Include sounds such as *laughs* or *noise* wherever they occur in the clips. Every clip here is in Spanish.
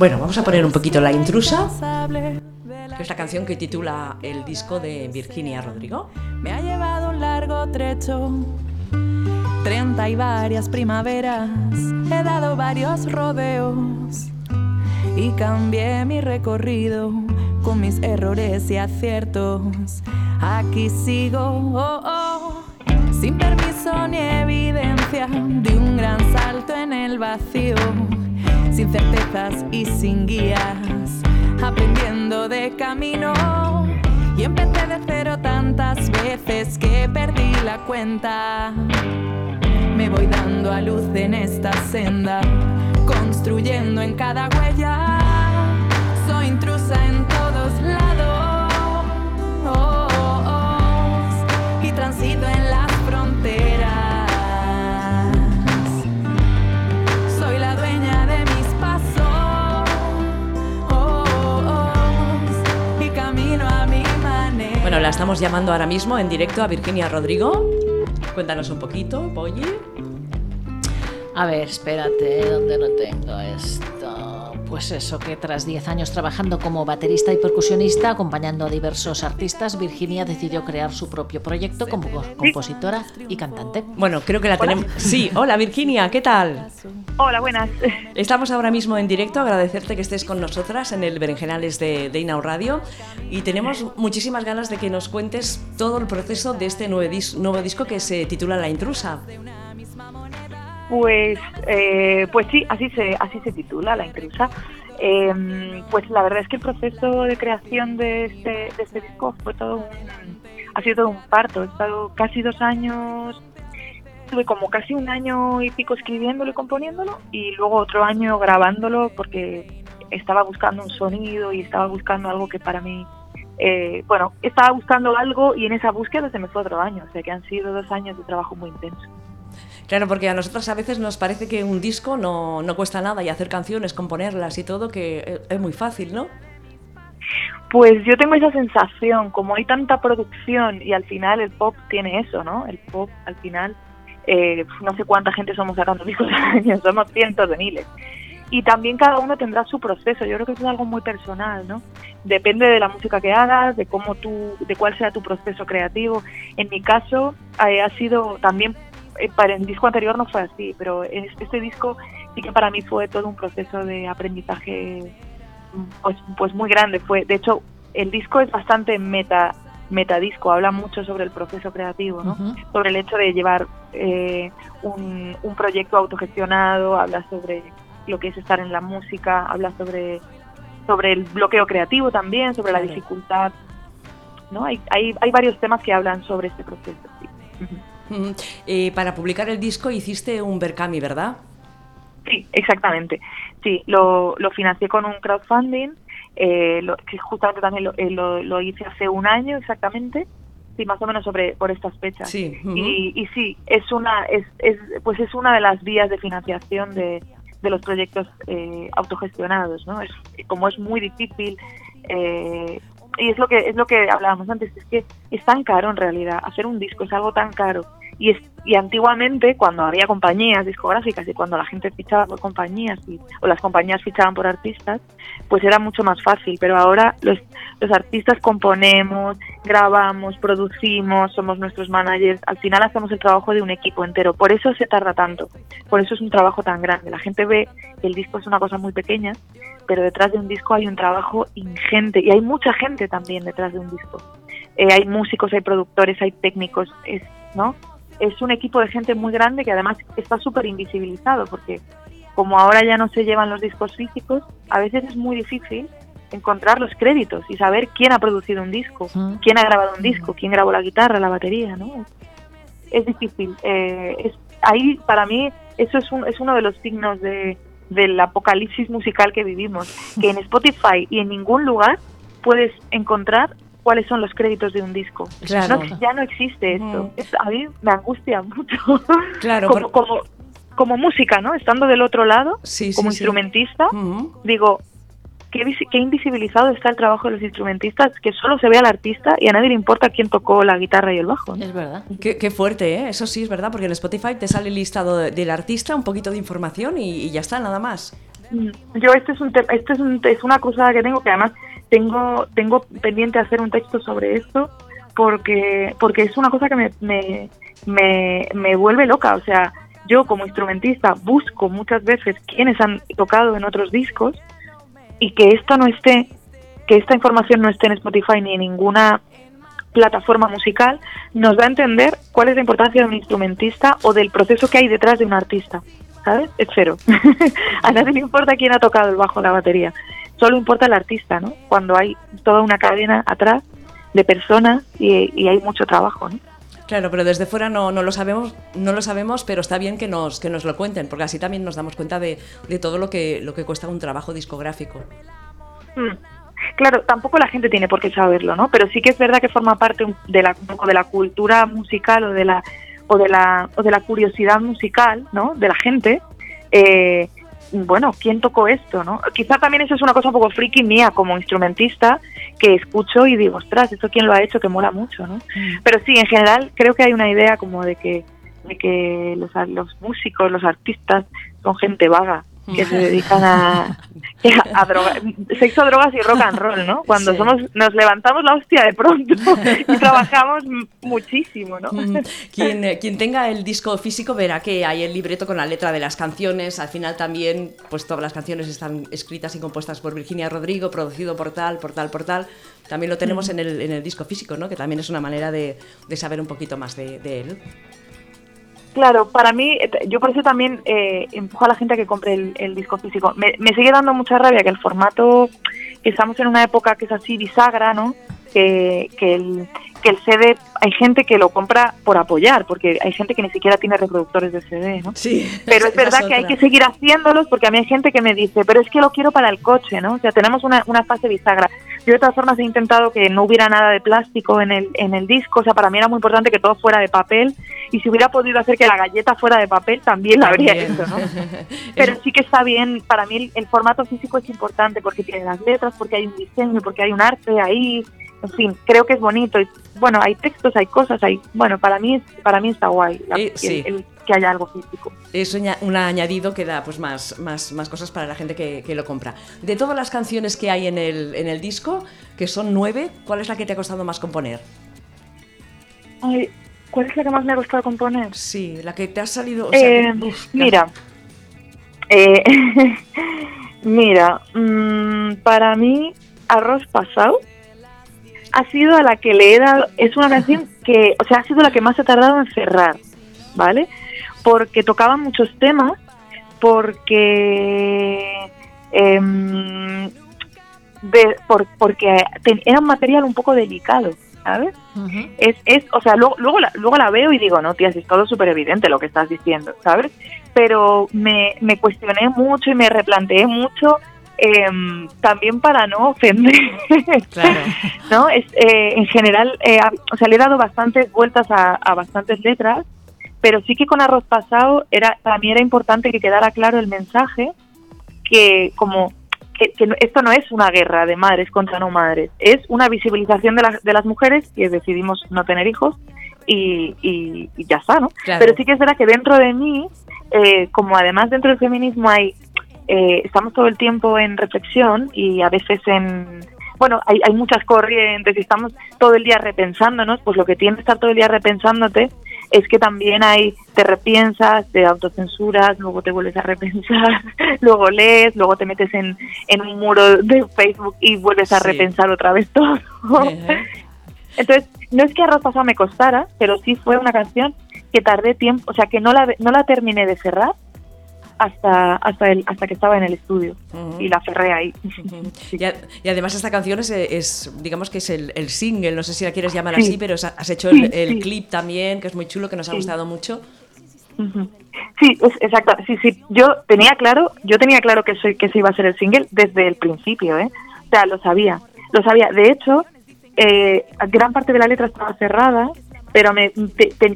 Bueno, vamos a poner un poquito La Intrusa, que es la canción que titula el disco de Virginia Rodrigo. Me ha llevado un largo trecho, 30 y varias primaveras, he dado varios rodeos y cambié mi recorrido con mis errores y aciertos. Aquí sigo, oh, oh, sin permiso ni evidencia de un gran salto en el vacío, sin certezas y sin guías, aprendiendo de camino. Y empecé de cero tantas veces que perdí la cuenta. Me voy dando a luz en esta senda, construyendo en cada huella. Bueno, la estamos llamando ahora mismo en directo a Virginia Rodrigo. Cuéntanos un poquito, Polly. A ver, espérate, ¿dónde lo tengo esto? Pues eso, que tras 10 años trabajando como baterista y percusionista, acompañando a diversos artistas, Virginia decidió crear su propio proyecto como compositora y cantante. Bueno, creo que la tenemos. Sí, hola Virginia, ¿qué tal? Hola, buenas. Estamos ahora mismo en directo, agradecerte que estés con nosotras en el Berenjenales de, de Inau Radio y tenemos muchísimas ganas de que nos cuentes todo el proceso de este nuevo, dis- nuevo disco que se titula La Intrusa. Pues, eh, pues sí, así se, así se titula, La Intrusa. Eh, pues la verdad es que el proceso de creación de este, de este disco fue todo un, ha sido todo un parto. He estado casi dos años, estuve como casi un año y pico escribiéndolo y componiéndolo y luego otro año grabándolo porque estaba buscando un sonido y estaba buscando algo que para mí, eh, bueno, estaba buscando algo y en esa búsqueda se me fue otro año, o sea que han sido dos años de trabajo muy intenso. Claro, porque a nosotros a veces nos parece que un disco no, no cuesta nada y hacer canciones, componerlas y todo, que es muy fácil, ¿no? Pues yo tengo esa sensación, como hay tanta producción y al final el pop tiene eso, ¿no? El pop al final, eh, no sé cuánta gente somos sacando *laughs* discos al somos cientos de miles. Y también cada uno tendrá su proceso, yo creo que es algo muy personal, ¿no? Depende de la música que hagas, de cómo tú, de cuál sea tu proceso creativo. En mi caso eh, ha sido también, para el disco anterior no fue así, pero este disco sí que para mí fue todo un proceso de aprendizaje pues, pues muy grande. Fue de hecho el disco es bastante meta metadisco habla mucho sobre el proceso creativo ¿no? Sobre el hecho de llevar eh, un, un proyecto autogestionado habla sobre lo que es estar en la música habla sobre sobre el bloqueo creativo también sobre la dificultad no hay, hay hay varios temas que hablan sobre este proceso sí. Eh, para publicar el disco hiciste un Berkami, ¿verdad? Sí, exactamente. Sí, lo, lo financié con un crowdfunding, eh, lo, que justamente también lo, eh, lo, lo hice hace un año exactamente, sí, más o menos sobre por estas fechas. Sí. y, y sí, es una, es, es, pues es una de las vías de financiación de, de los proyectos eh, autogestionados, ¿no? Es, como es muy difícil eh, y es lo que es lo que hablábamos antes, es que es tan caro en realidad hacer un disco es algo tan caro y es y antiguamente cuando había compañías discográficas y cuando la gente fichaba por compañías o las compañías fichaban por artistas pues era mucho más fácil. Pero ahora los los artistas componemos grabamos producimos somos nuestros managers. Al final hacemos el trabajo de un equipo entero. Por eso se tarda tanto. Por eso es un trabajo tan grande. La gente ve que el disco es una cosa muy pequeña pero detrás de un disco hay un trabajo ingente. Y hay mucha gente también detrás de un disco. Eh, hay músicos hay productores hay técnicos es no es un equipo de gente muy grande que además está súper invisibilizado porque como ahora ya no se llevan los discos físicos, a veces es muy difícil encontrar los créditos y saber quién ha producido un disco, quién ha grabado un disco, quién grabó la guitarra, la batería, ¿no? Es difícil. Eh, es, ahí, para mí, eso es, un, es uno de los signos de, del apocalipsis musical que vivimos, que en Spotify y en ningún lugar puedes encontrar cuáles son los créditos de un disco. Claro. No, ya no existe esto. A mí me angustia *laughs* mucho. Claro, como, por- como, como música, ¿no? Estando del otro lado, Sí, como sí. instrumentista, digo, qué, visi- qué invisibilizado está el trabajo de los instrumentistas, que solo se ve al artista y a nadie le importa quién tocó la guitarra y el bajo. ¿no? Es verdad. Qué, qué fuerte, ¿eh? Eso sí es verdad, porque en Spotify te sale el listado de- del artista, un poquito de información y, y ya está, nada más. Mm, yo este es un este es, un, es una cosa que tengo que además tengo tengo pendiente hacer un texto sobre esto porque porque es una cosa que me, me, me, me vuelve loca, o sea, yo como instrumentista busco muchas veces quienes han tocado en otros discos y que esto no esté, que esta información no esté en Spotify ni en ninguna plataforma musical, nos da a entender cuál es la importancia de un instrumentista o del proceso que hay detrás de un artista. ¿Sabes? Es cero. *laughs* a nadie le importa quién ha tocado el bajo o la batería. Solo importa el artista, ¿no? Cuando hay toda una cadena atrás de personas y, y hay mucho trabajo, ¿no? Claro, pero desde fuera no, no, lo sabemos, no lo sabemos, pero está bien que nos, que nos lo cuenten, porque así también nos damos cuenta de, de todo lo que, lo que cuesta un trabajo discográfico. Mm. Claro, tampoco la gente tiene por qué saberlo, ¿no? Pero sí que es verdad que forma parte de la, de la cultura musical o de la, o de la, o de la curiosidad musical, ¿no? De la gente. Eh, bueno, ¿quién tocó esto? ¿no? Quizá también eso es una cosa un poco friki mía como instrumentista, que escucho y digo, ostras, ¿esto quién lo ha hecho? Que mola mucho, ¿no? Mm. Pero sí, en general creo que hay una idea como de que, de que los, los músicos, los artistas son gente vaga que se dedican a, *laughs* a, droga, sexo, drogas y rock and roll, ¿no? Cuando somos nos levantamos la hostia de pronto *laughs* y trabajamos muchísimo, ¿no? Mm, *laughs* quien, eh, quien tenga el disco físico verá que hay el libreto con la letra de las canciones. Al final también, pues todas las canciones están escritas y compuestas por Virginia Rodrigo, producido por tal, por tal, por tal. También lo tenemos en el, en el disco físico, ¿no? Que también es una manera de, de saber un poquito más de, de él. Claro, para mí, eh, yo por eso también eh, empujo a la gente a que compre el, disco físico. Me, sigue dando mucha rabia que el formato, que estamos en una época que es así bisagra, ¿no? Que, que, el, que el CD, hay gente que lo compra por apoyar, porque hay gente que ni siquiera tiene reproductores de CD, ¿no? Sí. Pero es verdad que hay que seguir haciéndolos porque a mí hay gente que me dice, pero es que lo quiero para el coche, ¿no? O sea, tenemos una, una fase bisagra. Yo de todas formas he intentado que no hubiera nada de plástico en el, en el disco, o sea, para mí era muy importante que todo fuera de papel y si hubiera podido hacer que la galleta fuera de papel también la habría hecho, ¿no? *laughs* Pero sí que está bien, para mí el, formato físico es importante porque tiene las letras, porque hay un diseño, porque hay un arte ahí, en fin, creo que es bonito. Y, bueno, hay textos, hay cosas, hay, bueno, para mí, para mí está guay eh, que haya algo físico. Es un añadido que da pues más, más, más cosas para la gente que, que, lo compra. De todas las canciones que hay en el, en el disco, que son nueve, ¿cuál es la que te ha costado más componer? Ay, ¿Cuál es la que más me ha costado componer? Sí, la que te ha salido... Eh, mira, eh, *laughs* mira, mm, para mí Arroz Pasado ha sido la que le he dado, es una canción que, o sea, ha sido la que más he tardado en cerrar, ¿vale? Porque tocaba muchos temas, porque... Eh, porque era un material un poco delicado. ¿sabes? es, es, o sea, luego, luego, la, luego la veo y digo, no, tía, es todo súper evidente lo que estás diciendo, ¿sabes? Pero me, me cuestioné mucho y me replanteé mucho em, también para no ofender. Claro. *laughs* ¿No? Es, eh, en general, eh, o sea, le he dado bastantes vueltas a, a, bastantes letras, pero sí que con Arroz Pasado era, para mí era importante que quedara claro el mensaje que como que, esto no es una guerra de madres contra no madres, es una visibilización de, de las mujeres que decidimos no tener hijos y, y, ya está, ¿no? Pero sí que es verdad que dentro de mí, eh, como además dentro del feminismo hay, eh, estamos todo el tiempo en reflexión y a veces en, bueno, hay, hay muchas corrientes y estamos todo el día repensándonos, pues lo que tiene que estar todo el día repensándote es que también hay, te repiensas, te autocensuras, luego te vuelves a repensar, *laughs* luego lees, luego te metes en, en un muro de Facebook y vuelves a repensar otra vez *laughs* todo. Entonces, no es que Arroz Pasado me costara, pero sí fue una canción que tardé tiempo, o sea, que no la, no la terminé de cerrar hasta hasta el, hasta que estaba en el estudio y la cerré ahí. *laughs* y, además esta canción es, digamos que es el, single, no sé si la quieres llamar así, pero has hecho el, clip también, que es muy chulo, que nos ha gustado mucho. Sí, exacto. Sí, sí. Yo tenía claro, yo tenía claro que soy, que ese iba a ser el single desde el principio, ¿eh? O sea, lo sabía, lo sabía. De hecho, eh, gran parte de la letra estaba cerrada pero me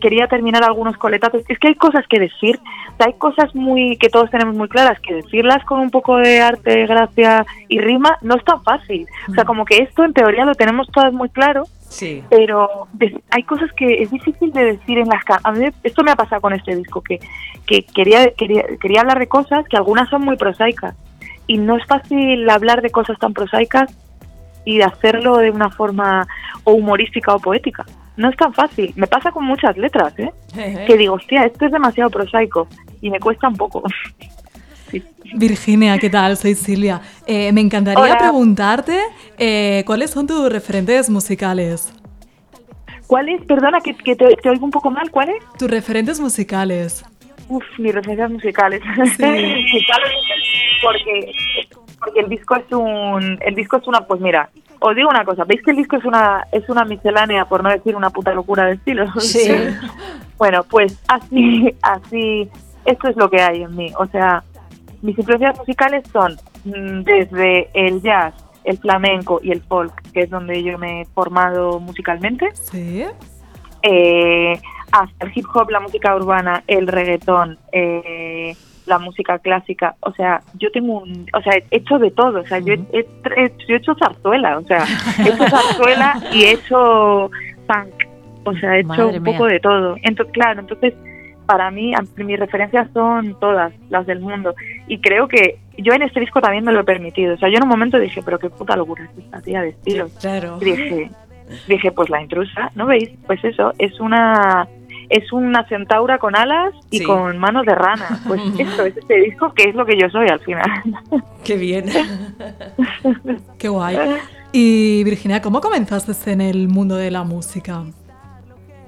quería terminar algunos coletazos. Es que hay cosas que decir, hay cosas muy que todos tenemos muy claras, que decirlas con un poco de arte, gracia y rima no es tan fácil. O sea, como que esto en teoría lo tenemos todas muy claro, sí. pero hay cosas que es difícil de decir en las a mí esto me ha pasado con este disco, que, que quería, quería, quería hablar de cosas que algunas son muy prosaicas y no es fácil hablar de cosas tan prosaicas y hacerlo de una forma o humorística o poética. No es tan fácil. Me pasa con muchas letras, ¿eh? *laughs* que digo, hostia, esto es demasiado prosaico y me cuesta un poco. *laughs* Virginia, ¿qué tal? Soy Silvia. Eh, me encantaría preguntarte eh, cuáles son tus referentes musicales. ¿Cuáles? Perdona, que, te, oigo un poco mal. ¿Cuáles? Tus referentes musicales. Uf, mis referencias musicales. *laughs* porque, porque el disco es un, el disco es una, pues mira, os digo una cosa, ¿veis que el disco es una, es una miscelánea, por no decir una puta locura de estilo? *laughs* Sí. bueno, pues así, así, esto es lo que hay en mí. O sea, mis influencias musicales son mm, desde el jazz, el flamenco y el folk, que es donde yo me he formado musicalmente. Sí. Eh, hasta el hip hop, la música urbana, el reggaetón, eh, la música clásica, o sea, yo tengo un, o sea, he hecho de todo, o sea, yo, he, hecho zarzuela, o sea, he hecho zarzuela y he hecho punk, o sea, he hecho un poco de todo. Entonces, claro, entonces para mí mis referencias son todas las del mundo y creo que yo en este disco también me lo he permitido, o sea, yo en un momento dije, pero qué puta locura es esta tía de estilo. Claro. Y dije, dije, pues la intrusa, ¿no veis? Pues eso, es una es una centaura con alas y con manos de rana. Pues *laughs* esto es este disco que es lo que yo soy al final. *laughs* Qué bien. *laughs* Qué guay. Y Virginia, ¿cómo comenzaste en el mundo de la música?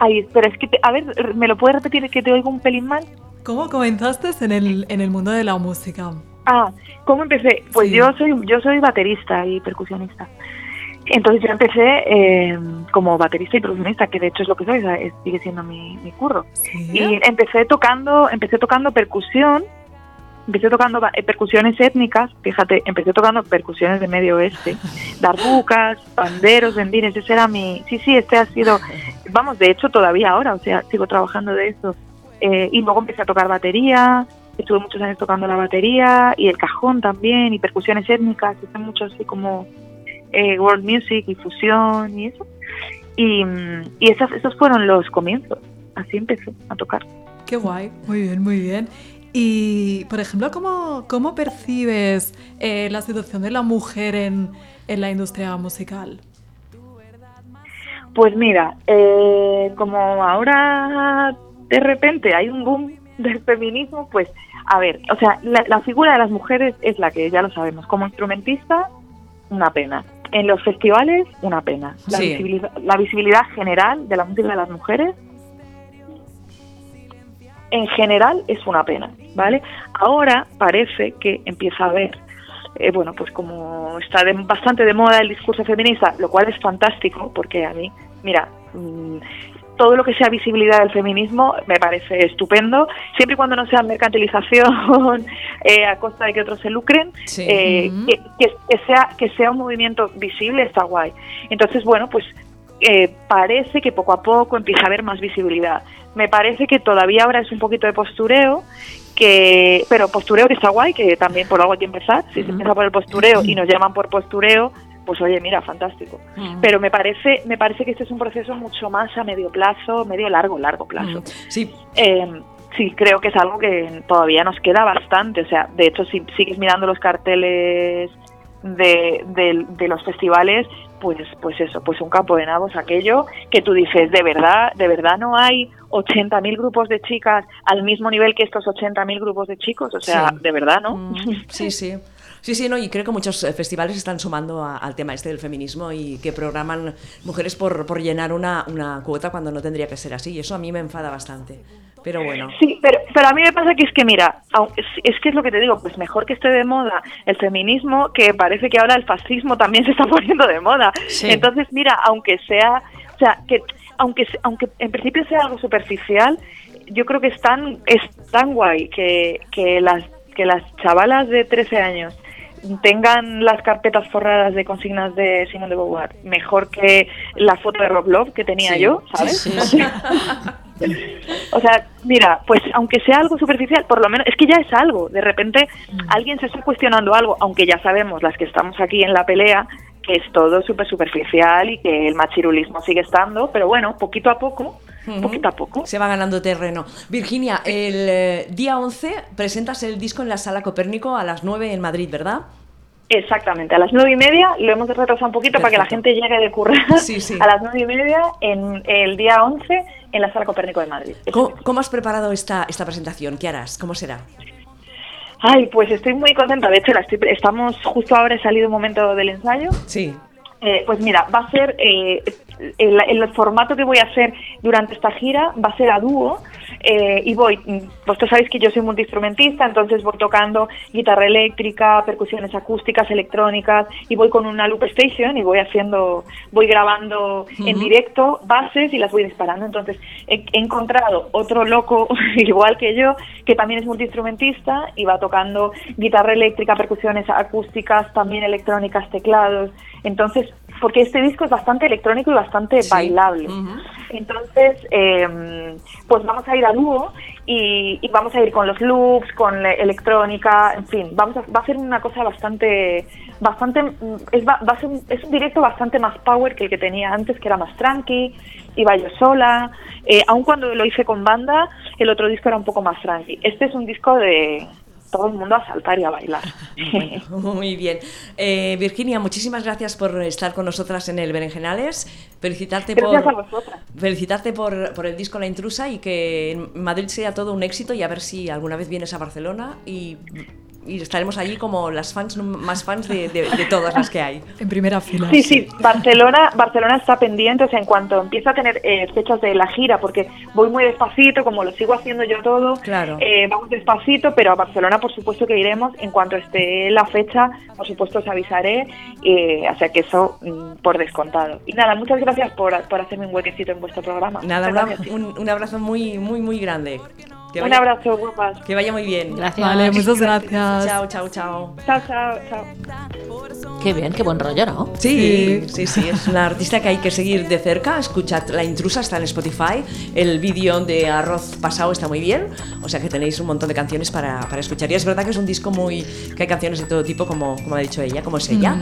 Ay, espera, es que, a ver, ¿me lo puedes repetir que te oigo un pelín mal? ¿Cómo comenzaste en el, en el mundo de la música? Ah, ¿cómo empecé? Pues yo soy yo soy baterista y percusionista. Entonces yo empecé eh, como baterista y percusionista, que de hecho es lo que soy, sigue siendo mi, mi curro. Y empecé tocando, empecé tocando percusión, empecé tocando eh, percusiones étnicas, fíjate, empecé tocando percusiones de Medio Oeste, *laughs* darbucas, panderos, bendines, ese era mi... Sí, sí, este ha sido, vamos, de hecho todavía ahora, o sea, sigo trabajando de eso. Eh, y luego empecé a tocar batería, estuve muchos años tocando la batería y el cajón también, y percusiones étnicas, están mucho así como eh, world music y fusión y eso. Y, y esas, esos fueron los comienzos. Así empecé a tocar. Qué guay, muy bien, muy bien. Y, por ejemplo, ¿cómo, cómo percibes eh, la situación de la mujer en, en, la industria musical? Pues mira, eh, como ahora de repente hay un boom del feminismo, pues a ver, o sea, la, la, figura de las mujeres es la que ya lo sabemos. Como instrumentista, una pena en los festivales, una pena. La, visibilidad, general de la música de las mujeres, en general, es una pena, ¿vale? Ahora parece que empieza a haber, eh, bueno, pues como está bastante de moda el discurso feminista, lo cual es fantástico, porque a mí, mira, mm, todo lo que sea visibilidad del feminismo me parece estupendo, siempre y cuando no sea mercantilización *laughs* eh, a costa de que otros se lucren, eh, que, sea, que sea un movimiento visible está guay. Entonces, bueno, pues eh, parece que poco a poco empieza a haber más visibilidad. Me parece que todavía ahora es un poquito de postureo, que pero postureo que está guay, que también por algo hay que empezar. Si se empieza por el postureo y nos llaman por postureo, pues oye, mira, fantástico. Mm. Pero me parece, me parece que este es un proceso mucho más a medio plazo, medio largo, largo plazo. Mm. Sí. Eh, sí, creo que es algo que todavía nos queda bastante. O sea, de hecho, si sigues mirando los carteles de, de, los festivales, pues, pues eso, pues un campo de nabos aquello que tú dices, de verdad, de verdad no hay 80.000 grupos de chicas al mismo nivel que estos 80.000 grupos de chicos, o sea, de verdad, ¿no? Mm. sí, sí. *laughs* Sí, sí, no, y creo que muchos eh, festivales están sumando al tema este del feminismo y que programan mujeres por, por llenar una, una cuota cuando no tendría que ser así. Y eso a mí me enfada bastante. Pero bueno. Sí, pero, pero a mí me pasa que es que, mira, es que es lo que te digo, pues mejor que esté de moda el feminismo, que parece que ahora el fascismo también se está *laughs* poniendo de moda. Entonces, mira, aunque sea, o sea, que aunque, aunque en principio sea algo superficial, yo creo que es tan, es tan guay que, que, las, que las chavalas de 13 años tengan las carpetas forradas de consignas de Simón de Beauvoir mejor que la foto de Rob Love que tenía yo, ¿sabes? o sea, mira, pues aunque sea algo superficial, por lo menos es que ya es algo. De repente mm. alguien se está cuestionando algo, aunque ya sabemos las que estamos aquí en la pelea que es todo súper superficial y que el machirulismo sigue estando, pero bueno, poquito a poco poquito a poco. Se va ganando terreno. Virginia, el eh, día 11 presentas el disco en la Sala Copérnico a las 9 en Madrid, ¿verdad? Exactamente, a las nueve y media lo hemos retrasado un poquito para que la gente llegue de currar Sí, sí. *laughs* a las nueve y media en el día 11 en la Sala Copérnico de Madrid. ¿Cómo, cómo has preparado esta, esta presentación? ¿Qué harás? ¿Cómo será? Ay, pues estoy muy contenta. De hecho, la estoy- estamos justo ahora, he salido un momento del ensayo. Sí. Eh, pues mira, va a ser eh, el, el formato que voy a hacer durante esta gira va a ser a dúo eh, y voy, vosotros sabéis que yo soy multiinstrumentista, entonces voy tocando guitarra eléctrica, percusiones acústicas, electrónicas y voy con una loop station y voy haciendo, voy grabando en directo bases y las voy disparando. Entonces he, he encontrado otro loco *laughs* igual que yo que también es multiinstrumentista y va tocando guitarra eléctrica, percusiones acústicas, también electrónicas, teclados. Entonces, porque este disco es bastante electrónico y bastante Sí. bailable. Entonces, eh, pues vamos a ir a dúo y, y vamos a ir con los loops, con la electrónica, en fin, vamos a, va a ser una cosa bastante, bastante, mm, es, va, va a ser un, es un directo bastante más power que el que tenía antes, que era más tranqui, iba yo sola, eh, aun cuando lo hice con banda, el otro disco era un poco más tranqui. Este es un disco de todo el mundo a saltar y a bailar. *laughs* Bueno, *laughs* muy bien. Eh, Virginia, muchísimas gracias por estar con nosotras en el Berenjenales. Felicitarte Gracias por, a vosotras. felicitarte por, por el disco La Intrusa y que en Madrid sea todo un éxito y a ver si alguna vez vienes a Barcelona y, y estaremos allí como las fans más fans de, de- de todas las que hay. En primera fila. Sí, sí, Barcelona, Barcelona está pendiente, o sea, en cuanto empiece a tener eh, fechas de la gira, porque voy muy despacito, como lo sigo haciendo yo todo, Claro. eh, vamos despacito, pero a Barcelona por supuesto que iremos, en cuanto esté la fecha, por supuesto os avisaré, eh, o sea que eso mm, por descontado. Y nada, muchas gracias por, por hacerme un huequecito en vuestro programa. Nada, un- un abrazo muy, muy, muy grande. Que Un vaya- abrazo, guapas. Que vaya muy bien. Gracias. Vale, muchas gracias. Chao, chao, chao. Chao, chao, chao. Qué bien, qué buen rollo, ¿no? Sí, sí, sí, es una artista que hay que seguir de cerca. Escuchad La Intrusa, está en Spotify. El vídeo de Arroz Pasado está muy bien. O sea que tenéis un montón de canciones para, para escuchar. Y es verdad que es un disco muy. que hay canciones de todo tipo, como, como ha dicho ella, como es ella.